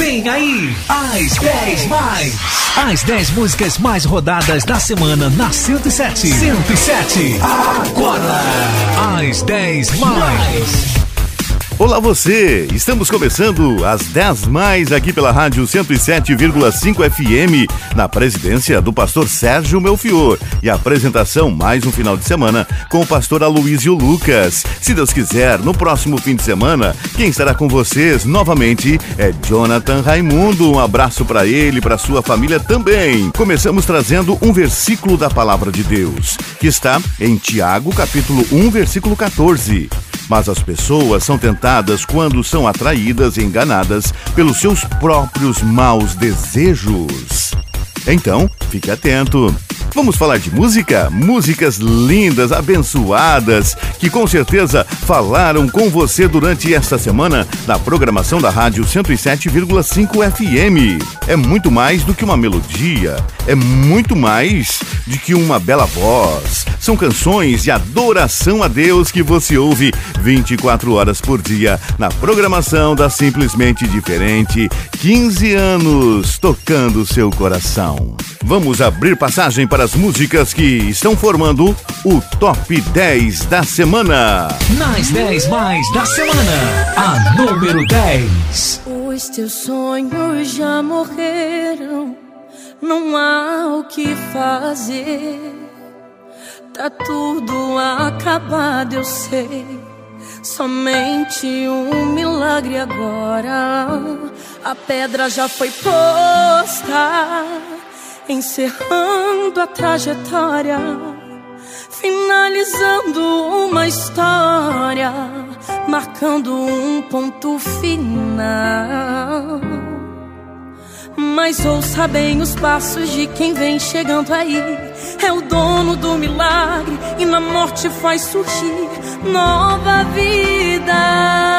Vem aí, as 10 mais. As 10 músicas mais rodadas da semana na 107. 107. Agora, as 10 mais. Olá você! Estamos começando às 10 mais aqui pela Rádio 107,5 FM, na presidência do pastor Sérgio Melfior. E a apresentação mais um final de semana com o pastor Aloysio Lucas. Se Deus quiser, no próximo fim de semana, quem estará com vocês novamente é Jonathan Raimundo. Um abraço para ele, para sua família também. Começamos trazendo um versículo da palavra de Deus, que está em Tiago, capítulo 1, versículo 14. Mas as pessoas são tentadas quando são atraídas e enganadas pelos seus próprios maus desejos. Então, fique atento. Vamos falar de música? Músicas lindas, abençoadas, que com certeza falaram com você durante esta semana na programação da Rádio 107,5 FM. É muito mais do que uma melodia, é muito mais do que uma bela voz. São canções de adoração a Deus que você ouve 24 horas por dia na programação da Simplesmente Diferente. 15 anos tocando seu coração. Vamos abrir passagem para as músicas que estão formando o Top 10 da semana. Nas 10 mais da semana, a número 10. Os teus sonhos já morreram, não há o que fazer. Tá tudo acabado, eu sei. Somente um milagre agora. A pedra já foi posta encerrando a trajetória, finalizando uma história, marcando um ponto final. Mas ouça bem os passos de quem vem chegando aí. É o dono do milagre e na morte faz surgir nova vida.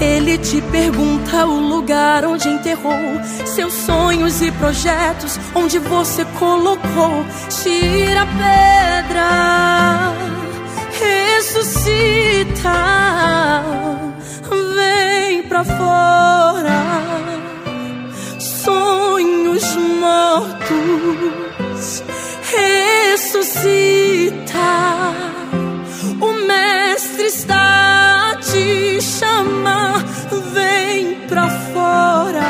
Ele te pergunta o lugar onde enterrou seus sonhos e projetos, onde você colocou. Tira a pedra, ressuscita, vem pra fora. Sonhos mortos, ressuscita. O Mestre está te chamar, vem pra fora.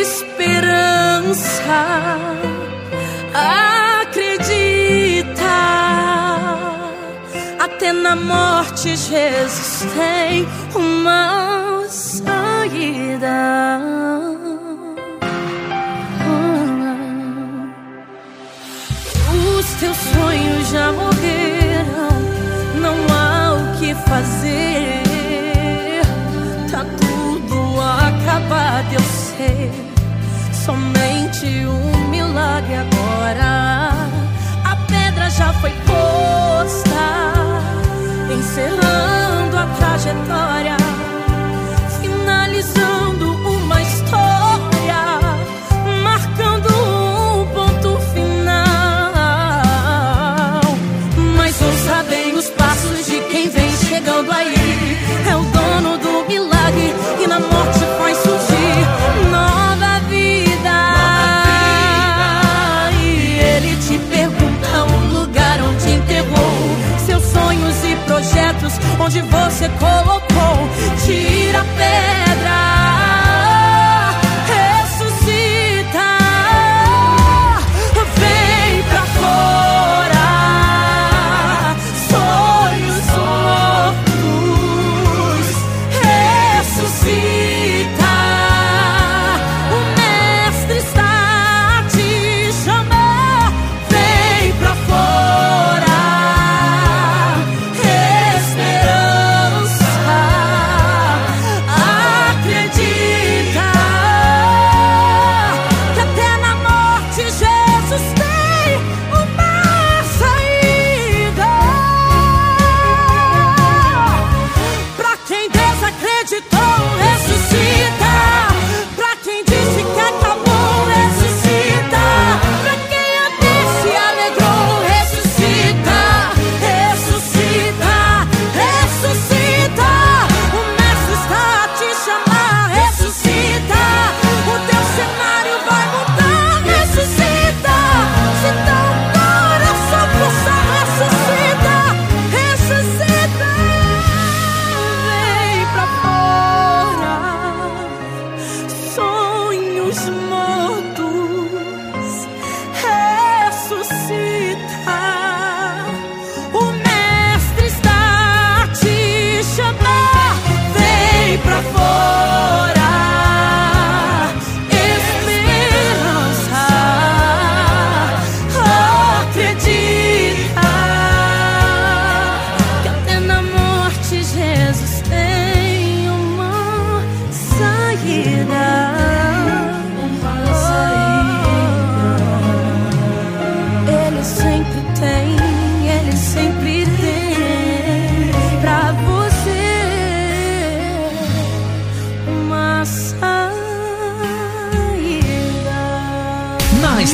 Esperança, acredita. Até na morte, Jesus tem uma saída. Os teus sonhos já morreram, que fazer. Tá tudo acabado, eu sei. Somente um milagre agora. A pedra já foi posta, encerrando a trajetória, onde você colocou. Tira a pedra.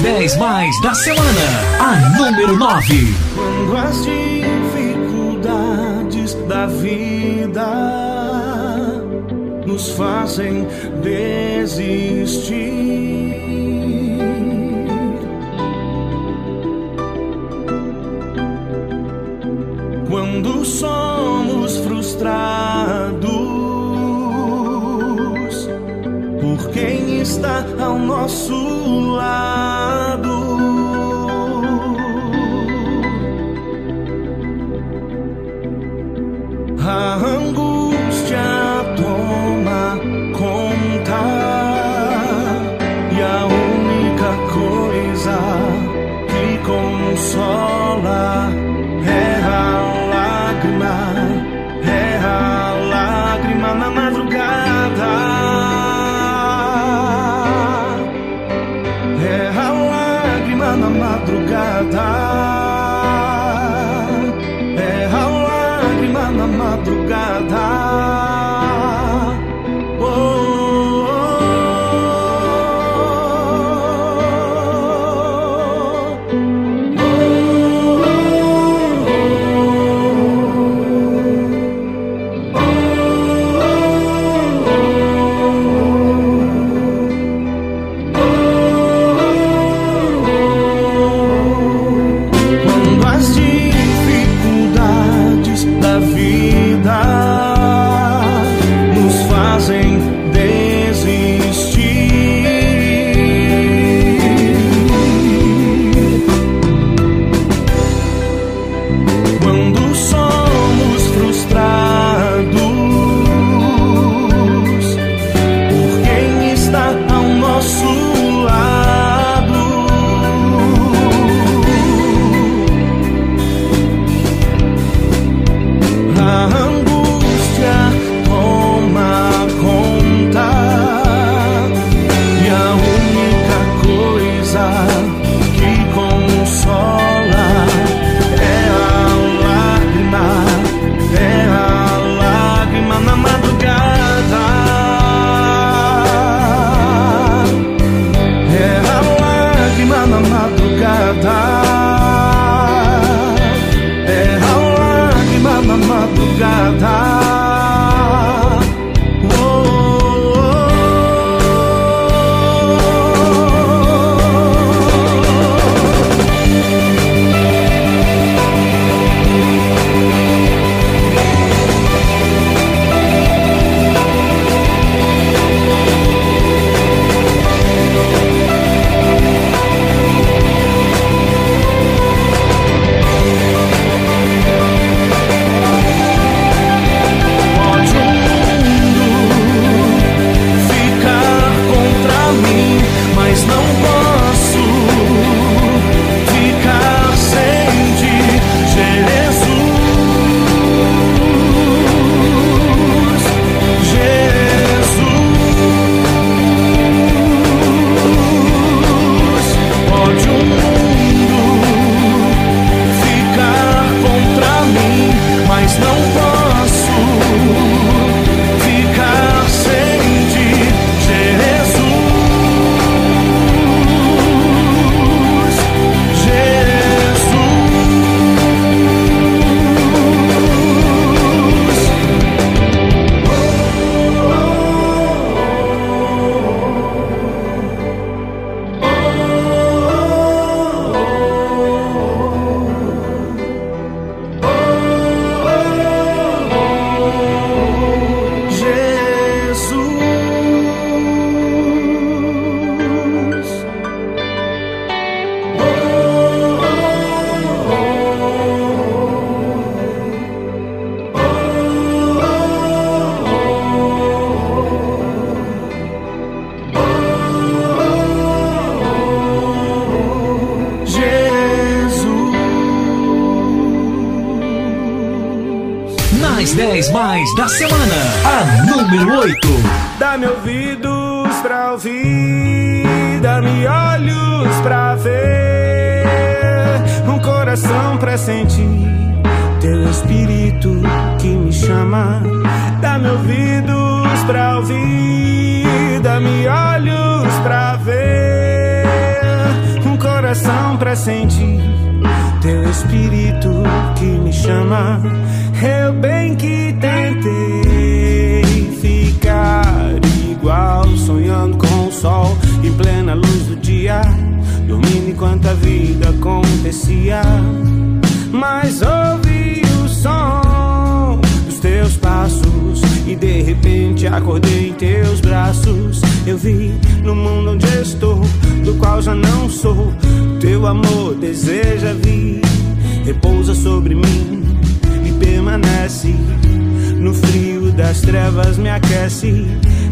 10 mais da semana. A número 9. Quando as dificuldades da vida nos fazem desistir. Quando somos frustrados por quem está ao nosso lado. Mais da semana. A número 8. Dá-me ouvidos pra ouvir, dá-me olhos pra ver, um coração pra sentir teu espírito que me chama. Dá-me ouvidos pra ouvir, dá-me olhos pra ver, coração pressente teu espírito que me chama. Eu bem dormindo enquanto a vida acontecia. Mas ouvi o som dos teus passos e de repente acordei em teus braços. Eu vi no mundo onde estou, do qual já não sou. Teu amor deseja vir, repousa sobre mim e permanece. No frio das trevas me aquece,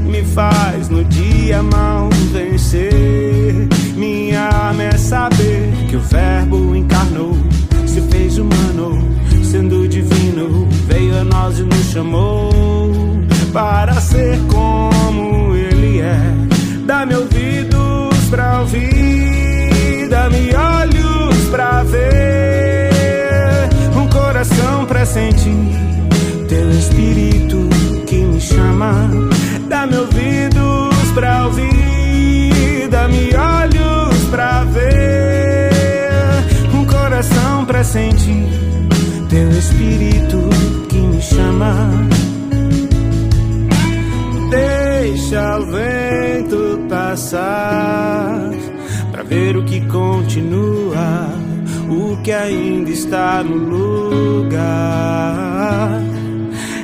me faz no dia mal vencer. É saber que o Verbo sentir teu espírito que me chama. Deixa o vento passar para ver o que continua, o que ainda está no lugar.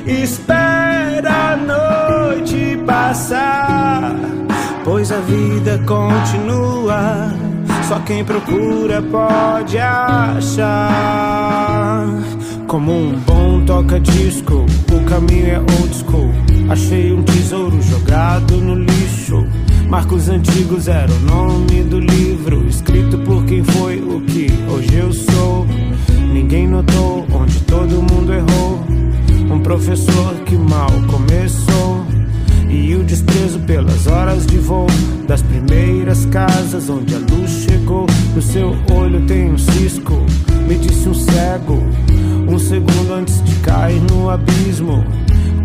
Espera a noite passar, pois a vida continua. Só quem procura pode achar. Como um bom toca-disco, o caminho é old school. Achei um tesouro jogado no lixo. Marcos antigos era o nome do livro, escrito por quem foi o que hoje eu sou. Ninguém notou onde todo mundo errou. Um professor que mal começou. O desprezo pelas horas de voo das primeiras casas onde a luz chegou. No seu olho tem um cisco, me disse um cego. Um segundo antes de cair no abismo.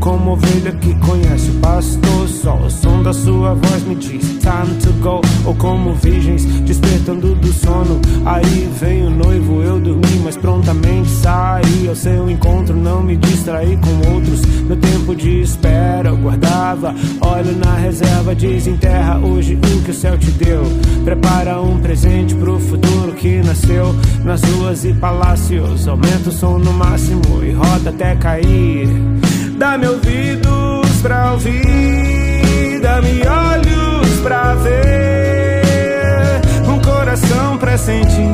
Como ovelha que conhece o pastor, só o som da sua voz me diz time to go. Ou como virgens despertando do sono. Aí vem o noivo, eu dormi, mas prontamente saí ao seu encontro. Não me distraí com outros. Meu tempo de espera eu guardava. Olho na reserva, desenterra hoje o que o céu te deu. Prepara um presente pro futuro que nasceu nas ruas e palácios. Aumenta o som no máximo e roda até cair. Dá-me ouvidos pra ouvir, dá-me olhos pra ver, um coração pra sentir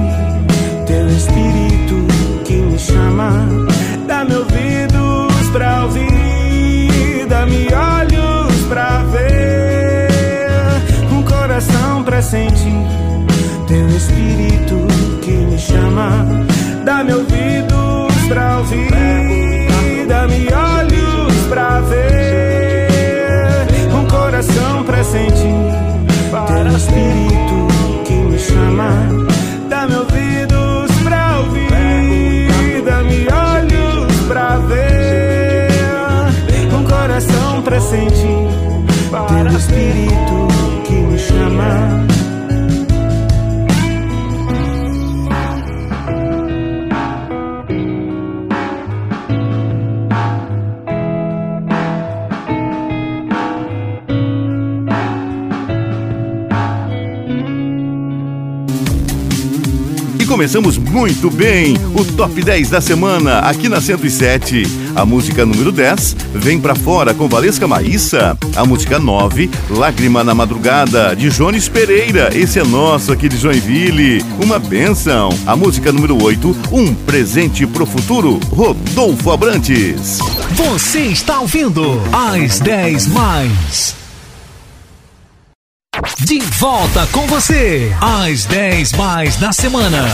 teu espírito que me chama. Dá-me ouvidos pra ouvir, dá-me olhos pra ver, um coração pra sentir teu espírito que me chama. Dá-me ouvidos pra ouvir, dá-me olhos sentir teu espírito que me chama. Dá-me ouvidos pra ouvir, dá-me olhos pra ver, um coração pra sentir. Teu espírito começamos muito bem o top 10 da semana aqui na 107. A música número 10 vem pra fora com Valesca Maíssa. A música 9, Lágrima na Madrugada, de Jones Pereira. Esse é nosso aqui de Joinville. Uma benção. A música número 8, Um Presente pro Futuro, Rodolfo Abrantes. Você está ouvindo às 10 mais. De volta com você, às 10 mais da semana.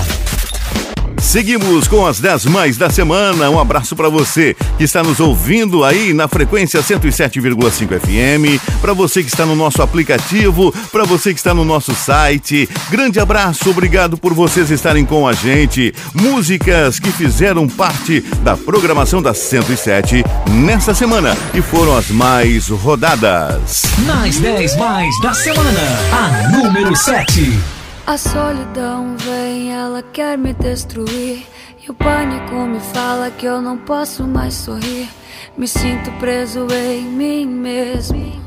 Seguimos com as 10 mais da semana. Um abraço para você que está nos ouvindo aí na frequência 107,5 FM, para você que está no nosso aplicativo, para você que está no nosso site. Grande abraço, obrigado por vocês estarem com a gente. Músicas que fizeram parte da programação da 107 nesta semana e foram as mais rodadas. Nas 10 mais da semana, a número 7. A solidão vem, ela quer me destruir. E o pânico me fala que eu não posso mais sorrir. Me sinto preso em mim mesmo.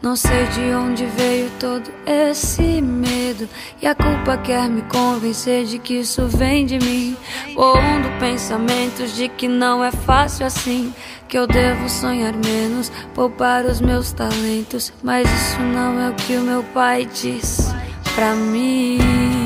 Não sei de onde veio todo esse medo. E a culpa quer me convencer de que isso vem de mim. Pondo pensamentos de que não é fácil assim. Que eu devo sonhar menos, poupar os meus talentos. Mas isso não é o que o meu pai diz pra mim.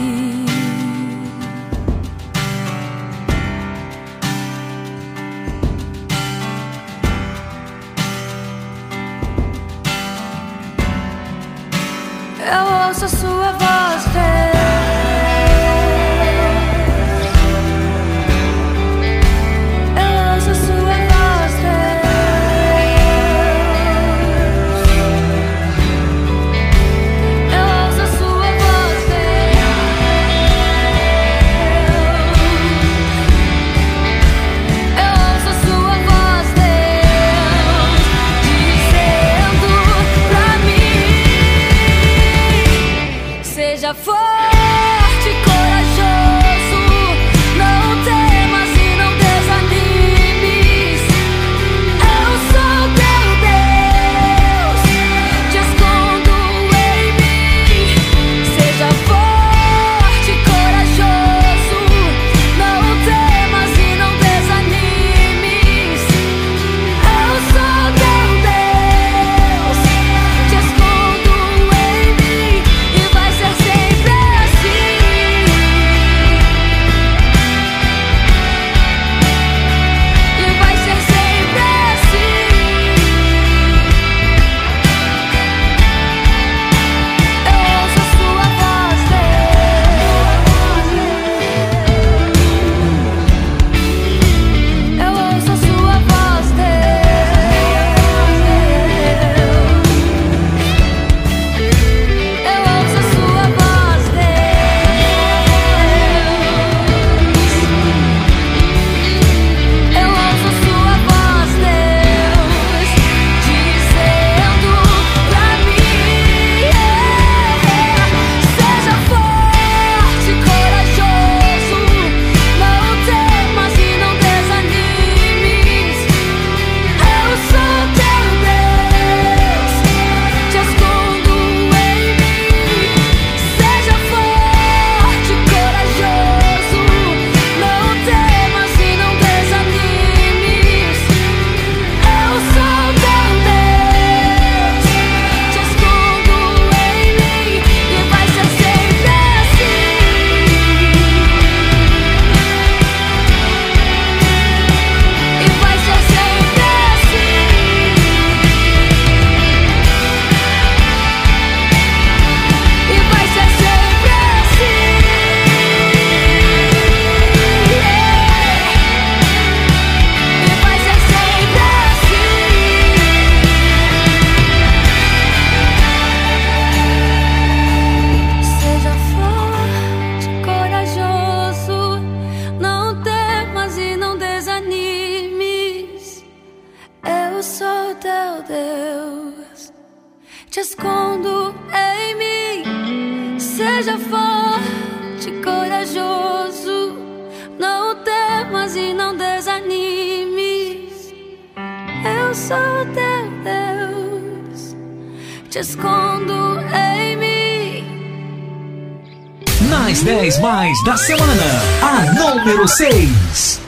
Da semana, a número 6.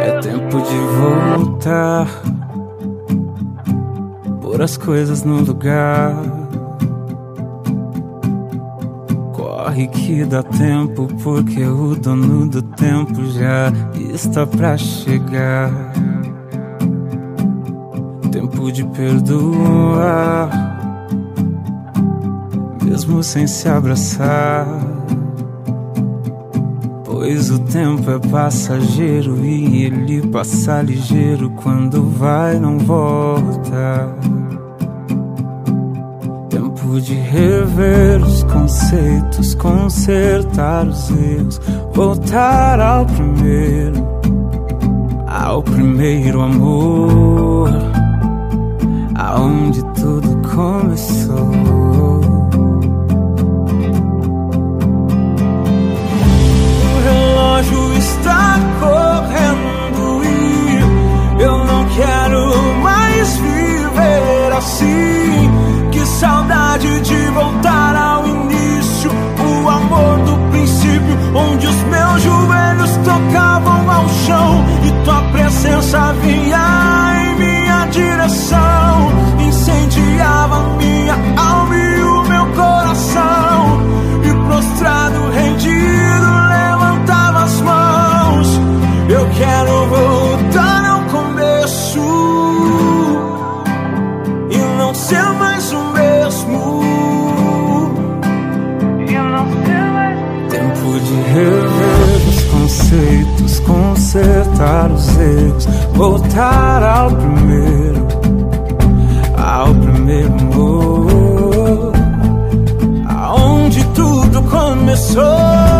É tempo de voltar, pôr as coisas no lugar. Corre que dá tempo, porque o dono do tempo já está pra chegar. Tempo de perdoar, mesmo sem se abraçar. Pois o tempo é passageiro e ele passa ligeiro quando vai não volta. Tempo de rever os conceitos, consertar os erros, voltar ao primeiro, ao primeiro amor, aonde tudo começou. está correndo e eu não quero mais viver assim. Que saudade de voltar ao início, o amor do princípio, onde os meus joelhos tocavam ao chão e tua presença vinha em minha direção, incendiava consertar os erros, voltar ao primeiro, ao primeiro amor, aonde tudo começou.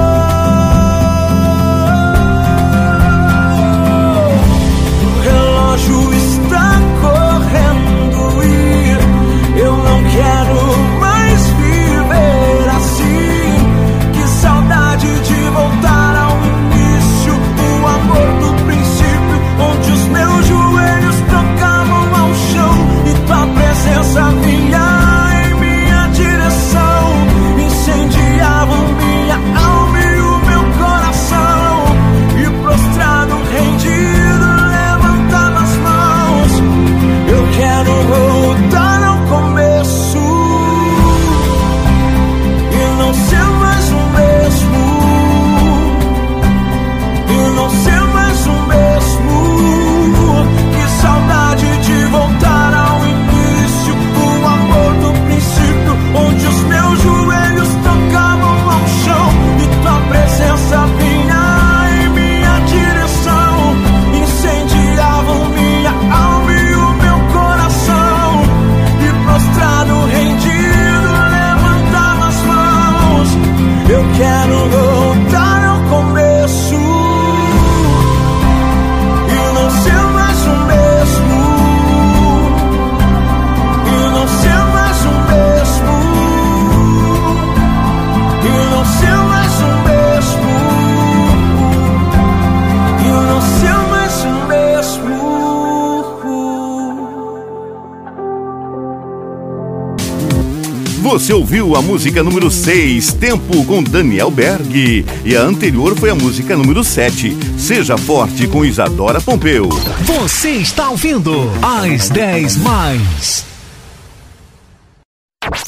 Você ouviu a música número 6, Tempo, com Daniel Berg. E a anterior foi a música número 7, Seja Forte, com Isadora Pompeu. Você está ouvindo às 10 mais.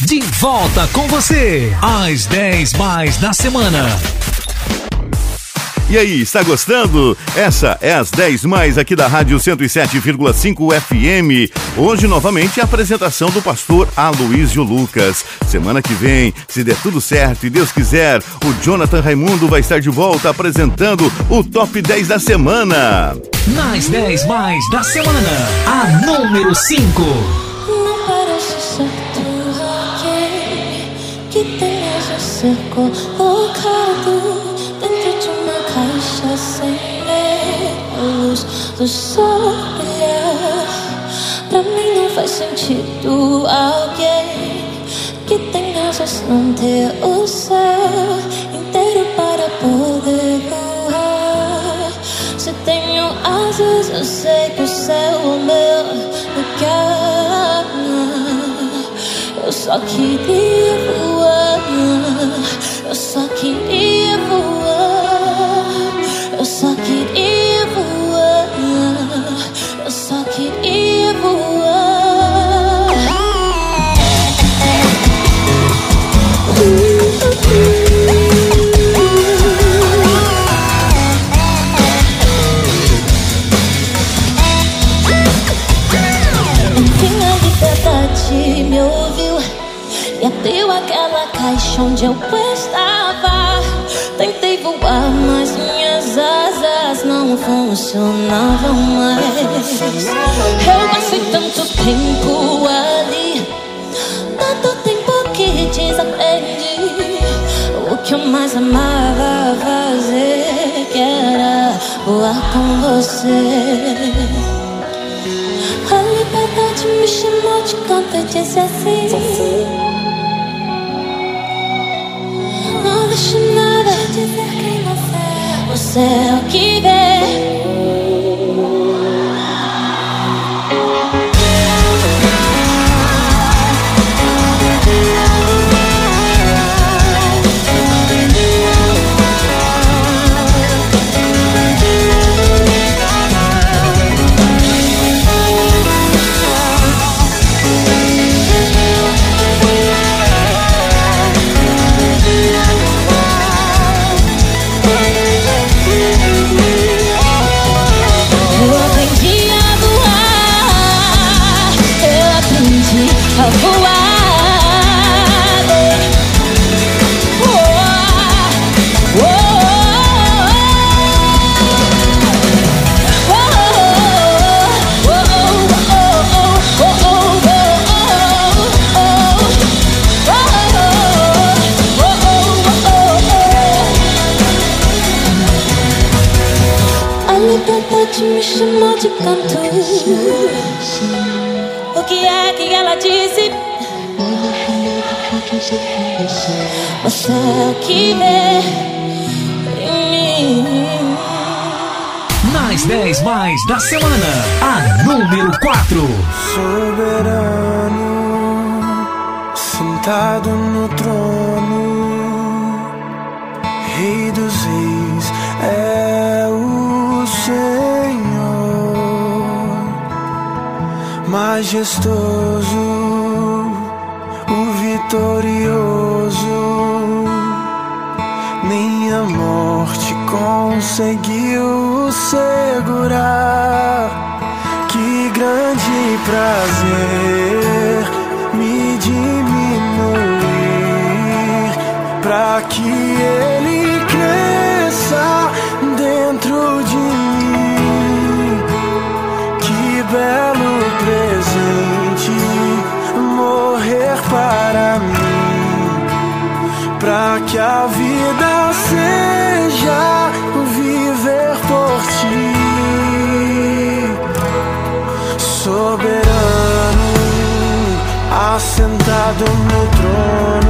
De volta com você, às 10 mais da semana. E aí, está gostando? Essa é as 10 mais aqui da Rádio 107,5 FM. Hoje, novamente, a apresentação do pastor Aloísio Lucas. Semana que vem, se der tudo certo e Deus quiser, o Jonathan Raimundo vai estar de volta apresentando o Top 10 da semana. Nas 10 mais da semana, a número 5. Não parece ser tu alguém que tenhas a ser colocado do sol brilhar. Pra mim não faz sentido alguém que tem asas não ter o céu inteiro para poder voar. Se tenho asas, eu sei que o céu é o meu lugar. Eu só queria voar. Eu só queria voar. Onde eu estava. Tentei voar, mas minhas asas não funcionavam mais. Eu passei tanto tempo ali, tanto tempo que desaprendi o que eu mais amava fazer, que era voar com você. A liberdade me chamou de canto e disse assim dizer quem você é. Você é o que vê te canto. O que é que ela disse? Você é o que vê em mim. Nas 10 mais da semana, a número 4. Soberano, sentado no trono, Rei dos Reis majestoso, o vitorioso. Nem a morte conseguiu segurar. Que grande prazer me diminuir para que eu Que a vida seja o viver por ti, soberano, assentado no trono.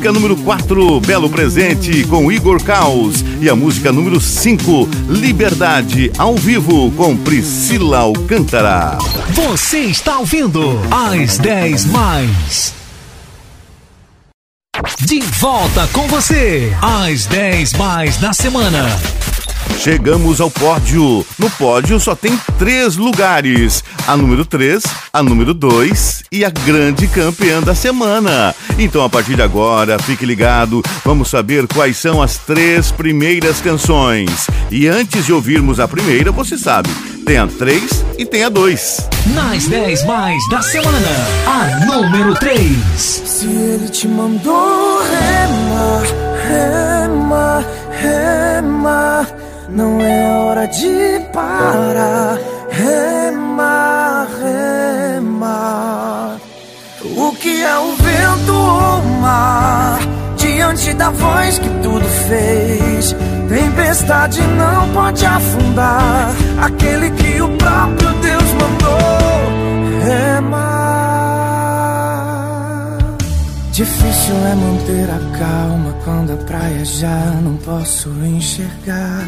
Música número 4, Belo Presente, com Igor Caos. E a música número 5, Liberdade, ao vivo, com Priscila Alcântara. Você está ouvindo às 10 mais. De volta com você, às 10 mais da semana. Chegamos ao pódio. No pódio só tem três lugares: a número 3, a número 2 e a grande campeã da semana. Então, a partir de agora, fique ligado, vamos saber quais são as três primeiras canções. E antes de ouvirmos a primeira, você sabe, tem a 3 e tem a 2. Nas 10 mais da semana, a número 3. Se ele te mandou remar, remar, remar não é hora de parar. Remar, remar. O que é o vento ou o mar? Diante da voz que tudo fez. Tempestade não pode afundar. Aquele que o próprio Deus mandou remar. Difícil é manter a calma quando a praia já não posso enxergar.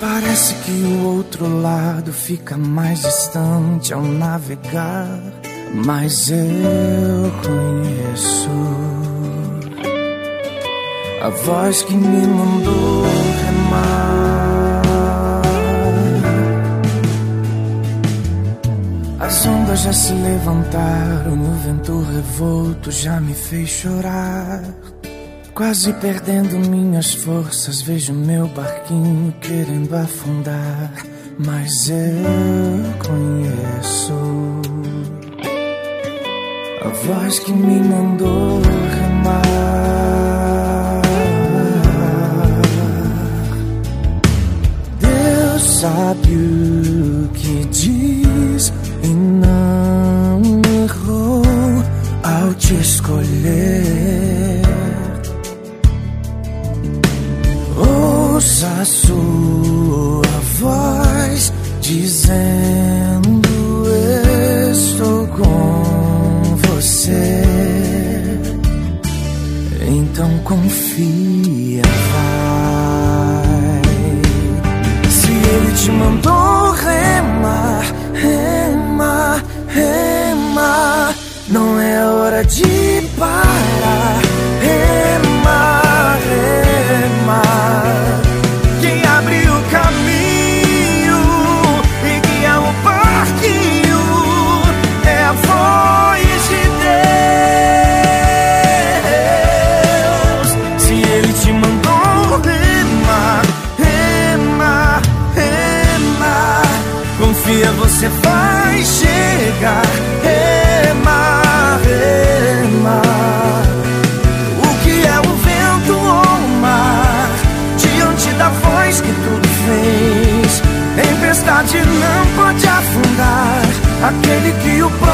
Parece que o outro lado fica mais distante ao navegar, mas eu conheço a voz que me mandou remar. As ondas já se levantaram, o vento revolto já me fez chorar. Quase perdendo minhas forças, vejo meu barquinho querendo afundar. Mas eu conheço a voz que me mandou remar. Deus sabe o que diz e não errou ao te escolher. Ouça a sua voz dizendo: que o próprio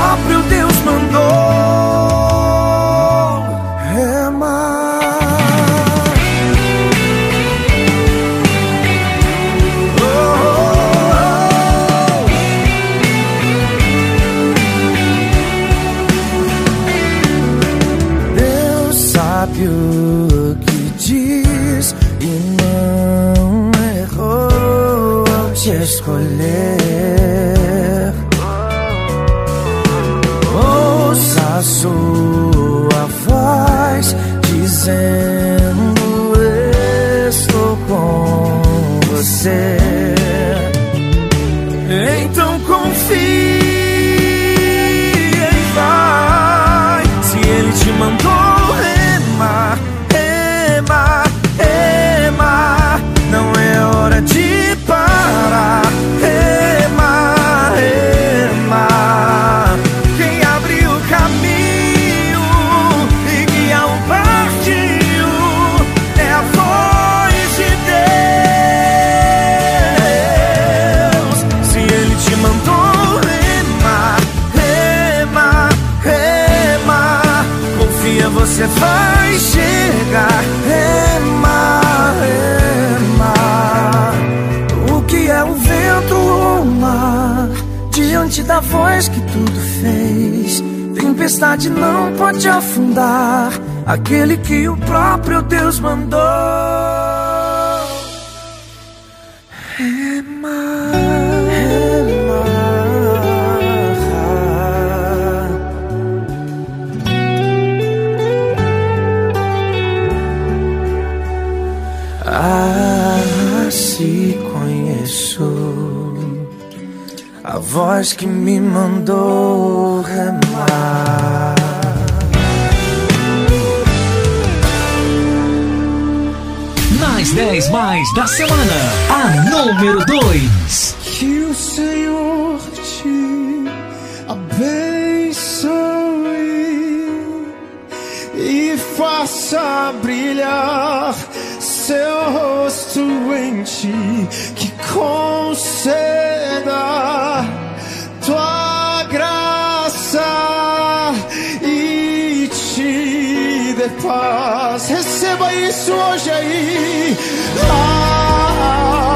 a voz que me mandou remar. Nas 10 mais da semana, a número 2. Que o Senhor te abençoe e faça brilhar seu rosto em ti conceda tua graça e te dê paz. Receba isso hoje aí. Ah,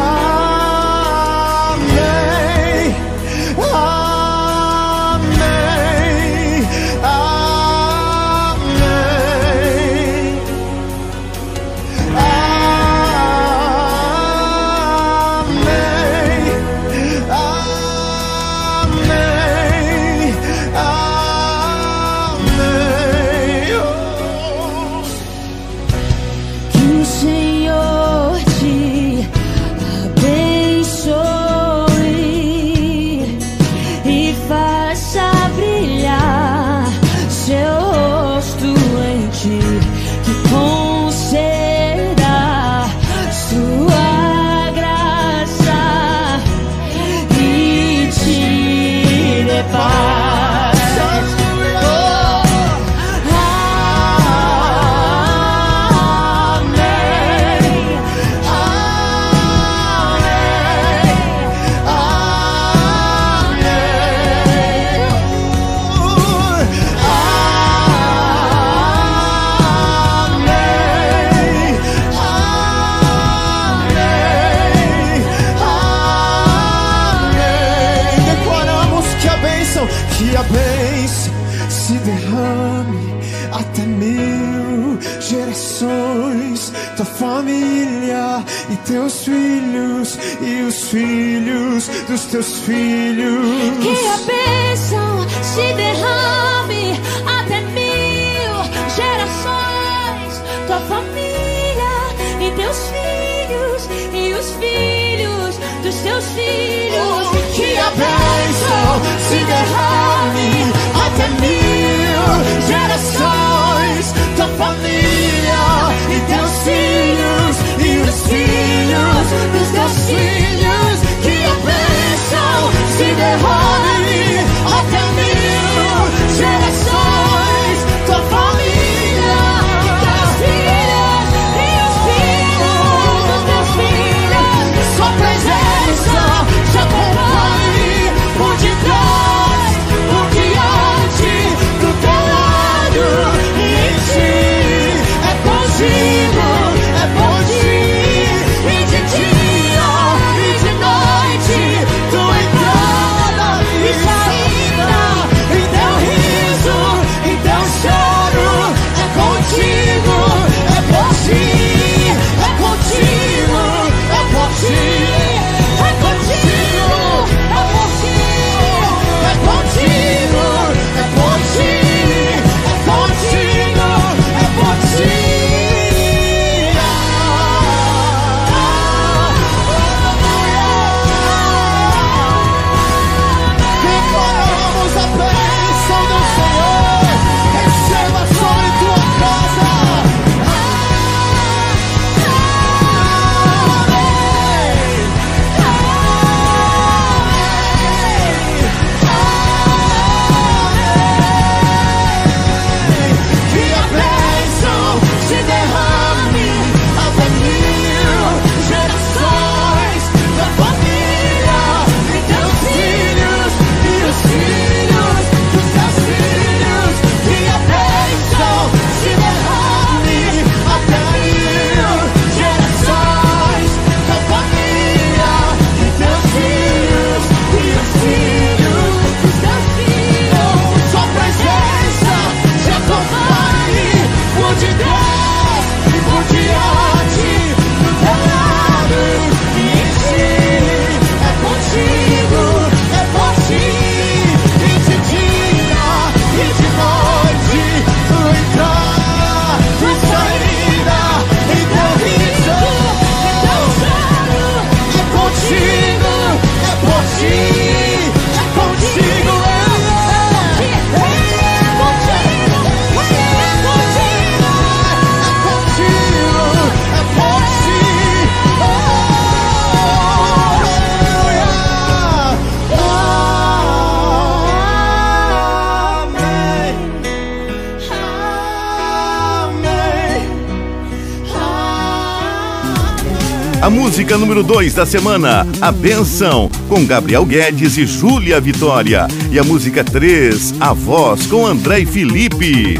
música número 2 da semana, A Benção, com Gabriel Guedes e Júlia Vitória. E a música 3, A Voz, com André e Felipe.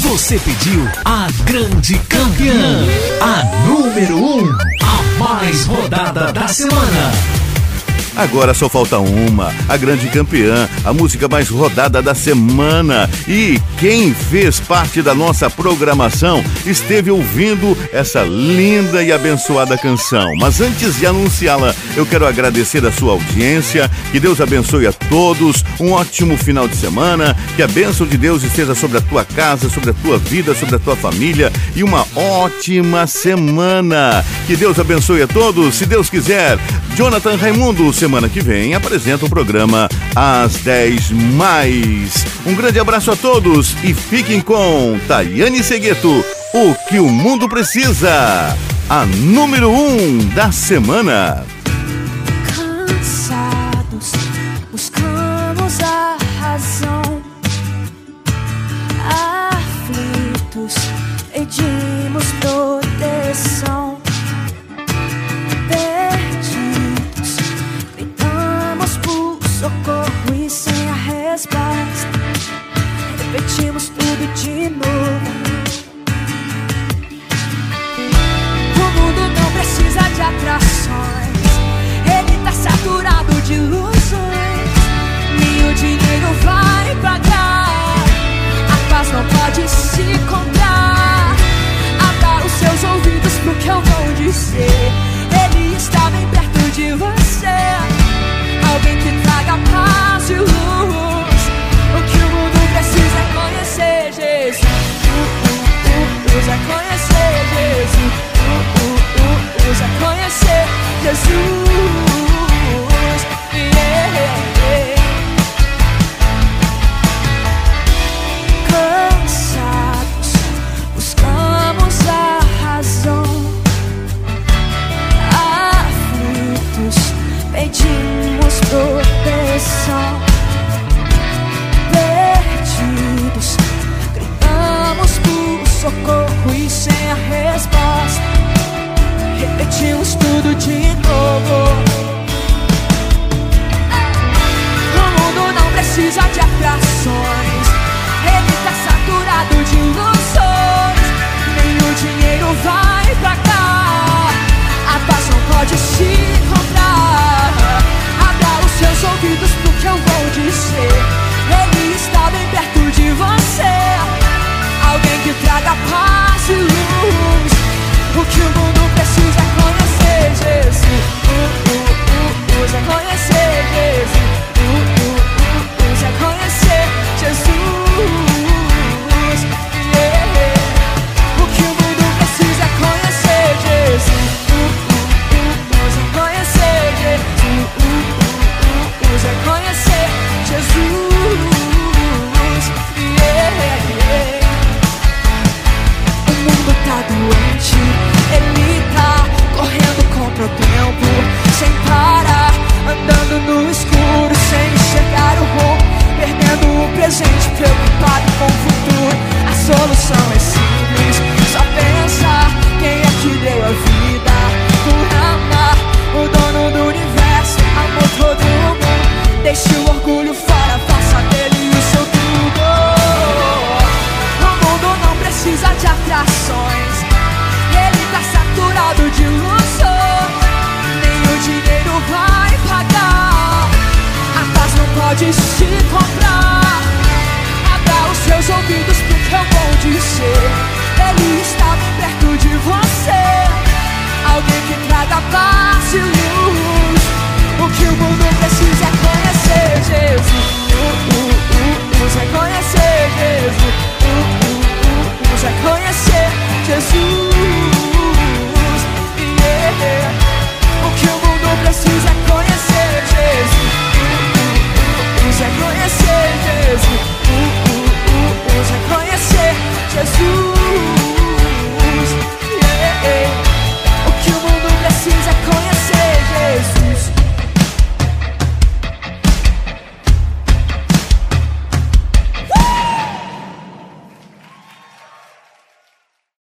Você pediu a grande campeã, a número 1, um, a mais rodada da semana. Agora só falta uma, a grande campeã, a música mais rodada da semana. E quem fez parte da nossa programação esteve ouvindo essa linda e abençoada canção. Mas antes de anunciá-la, eu quero agradecer a sua audiência. Que Deus abençoe a todos. Um ótimo final de semana. Que a bênção de Deus esteja sobre a tua casa, sobre a tua vida, sobre a tua família. E uma ótima semana. Que Deus abençoe a todos. Se Deus quiser, Jonathan Raimundo, semana que vem, apresenta o programa Às 10 Mais. Um grande abraço a todos e fiquem com Tayane Segueto, o que o mundo precisa. A número 1 um da semana. Cansados, buscamos a razão. Aflitos, pedimos proteção. socorro e sem a resposta. Tudo de novo. O mundo não precisa de atrações, ele tá saturado de ilusões. Nem o dinheiro vai pagar, a paz não pode se comprar. Abra os seus ouvidos pro que eu vou dizer. Ele está bem perto de você alguém que traga paz e luz. Uh, uh, é conhecer Jesus. Uh, uh, uh, é conhecer Jesus.